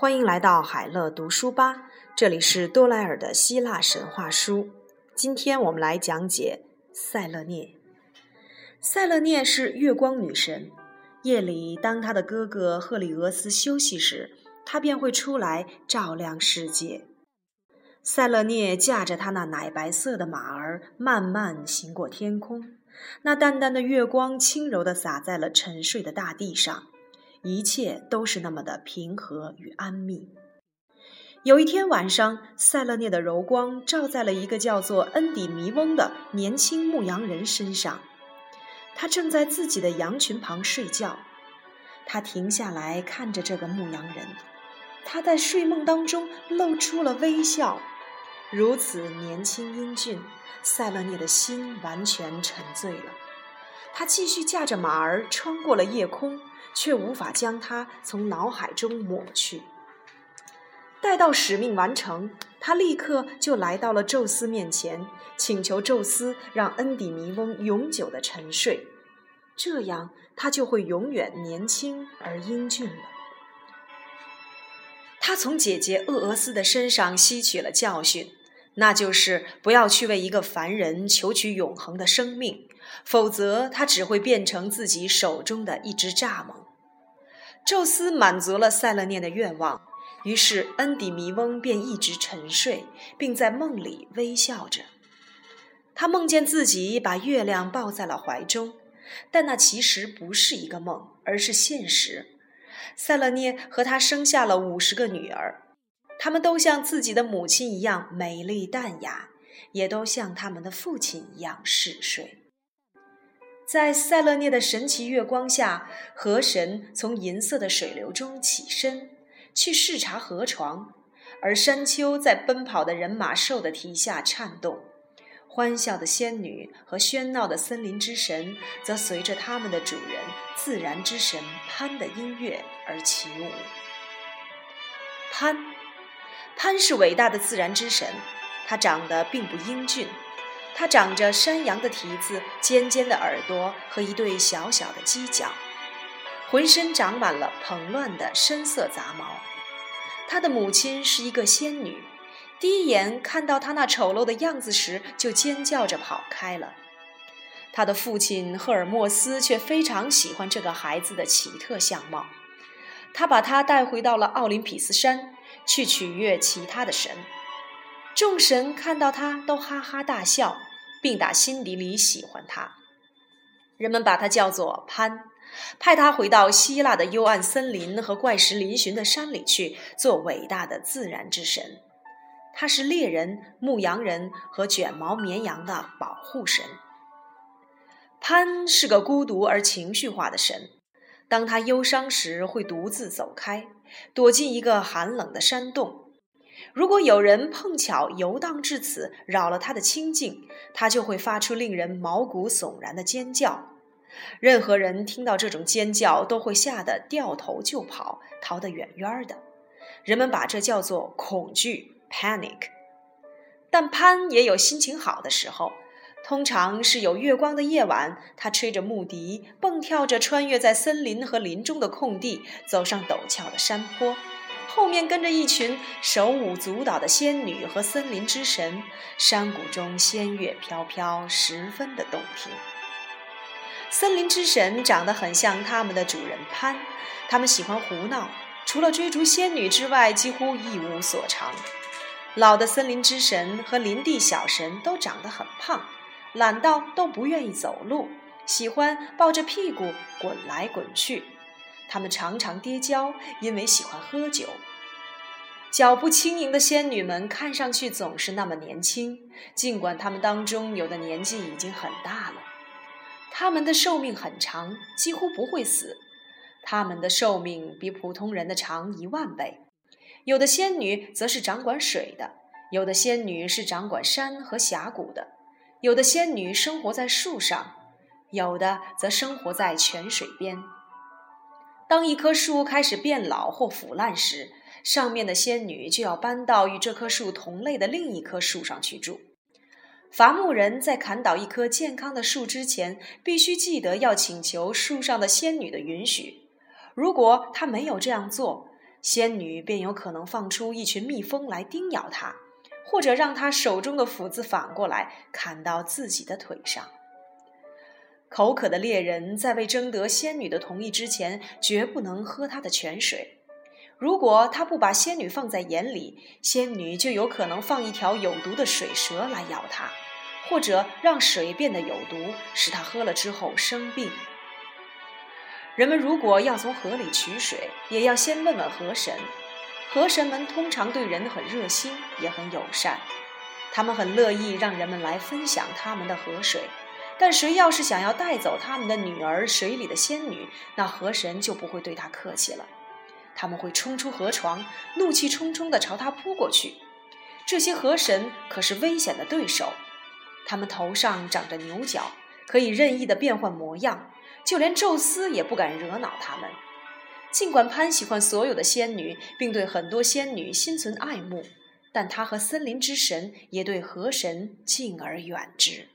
欢迎来到海乐读书吧，这里是多莱尔的希腊神话书。今天我们来讲解塞勒涅。塞勒涅是月光女神，夜里当她的哥哥赫里俄斯休息时，她便会出来照亮世界。塞勒涅驾着她那奶白色的马儿，慢慢行过天空，那淡淡的月光轻柔地洒在了沉睡的大地上。一切都是那么的平和与安谧。有一天晚上，塞勒涅的柔光照在了一个叫做恩底弥翁的年轻牧羊人身上。他正在自己的羊群旁睡觉。他停下来看着这个牧羊人，他在睡梦当中露出了微笑。如此年轻英俊，塞勒涅的心完全沉醉了。他继续驾着马儿穿过了夜空。却无法将它从脑海中抹去。待到使命完成，他立刻就来到了宙斯面前，请求宙斯让恩底弥翁永久的沉睡，这样他就会永远年轻而英俊了。他从姐姐厄俄斯的身上吸取了教训，那就是不要去为一个凡人求取永恒的生命，否则他只会变成自己手中的一只蚱蜢。宙斯满足了塞勒涅的愿望，于是恩底弥翁便一直沉睡，并在梦里微笑着。他梦见自己把月亮抱在了怀中，但那其实不是一个梦，而是现实。塞勒涅和他生下了五十个女儿，她们都像自己的母亲一样美丽淡雅，也都像他们的父亲一样嗜睡。在塞勒涅的神奇月光下，河神从银色的水流中起身，去视察河床；而山丘在奔跑的人马兽的蹄下颤动。欢笑的仙女和喧闹的森林之神，则随着他们的主人自然之神潘的音乐而起舞。潘，潘是伟大的自然之神，他长得并不英俊。它长着山羊的蹄子、尖尖的耳朵和一对小小的犄角，浑身长满了蓬乱的深色杂毛。他的母亲是一个仙女，第一眼看到他那丑陋的样子时，就尖叫着跑开了。他的父亲赫尔墨斯却非常喜欢这个孩子的奇特相貌，他把他带回到了奥林匹斯山，去取悦其他的神。众神看到他都哈哈大笑，并打心底里喜欢他。人们把他叫做潘，派他回到希腊的幽暗森林和怪石嶙峋的山里去做伟大的自然之神。他是猎人、牧羊人和卷毛绵羊的保护神。潘是个孤独而情绪化的神，当他忧伤时会独自走开，躲进一个寒冷的山洞。如果有人碰巧游荡至此，扰了他的清静，他就会发出令人毛骨悚然的尖叫。任何人听到这种尖叫，都会吓得掉头就跑，逃得远远的。人们把这叫做恐惧 （panic）。但潘也有心情好的时候，通常是有月光的夜晚，他吹着木笛，蹦跳着穿越在森林和林中的空地，走上陡峭的山坡。后面跟着一群手舞足蹈的仙女和森林之神，山谷中仙乐飘飘，十分的动听。森林之神长得很像他们的主人潘，他们喜欢胡闹，除了追逐仙女之外，几乎一无所长。老的森林之神和林地小神都长得很胖，懒到都不愿意走路，喜欢抱着屁股滚来滚去。他们常常跌跤，因为喜欢喝酒。脚步轻盈的仙女们看上去总是那么年轻，尽管她们当中有的年纪已经很大了。她们的寿命很长，几乎不会死。她们的寿命比普通人的长一万倍。有的仙女则是掌管水的，有的仙女是掌管山和峡谷的，有的仙女生活在树上，有的则生活在泉水边。当一棵树开始变老或腐烂时，上面的仙女就要搬到与这棵树同类的另一棵树上去住。伐木人在砍倒一棵健康的树之前，必须记得要请求树上的仙女的允许。如果他没有这样做，仙女便有可能放出一群蜜蜂来叮咬他，或者让他手中的斧子反过来砍到自己的腿上。口渴的猎人在未征得仙女的同意之前，绝不能喝她的泉水。如果他不把仙女放在眼里，仙女就有可能放一条有毒的水蛇来咬他，或者让水变得有毒，使他喝了之后生病。人们如果要从河里取水，也要先问问河神。河神们通常对人很热心，也很友善，他们很乐意让人们来分享他们的河水。但谁要是想要带走他们的女儿，水里的仙女，那河神就不会对他客气了。他们会冲出河床，怒气冲冲地朝他扑过去。这些河神可是危险的对手，他们头上长着牛角，可以任意地变换模样，就连宙斯也不敢惹恼他们。尽管潘喜欢所有的仙女，并对很多仙女心存爱慕，但他和森林之神也对河神敬而远之。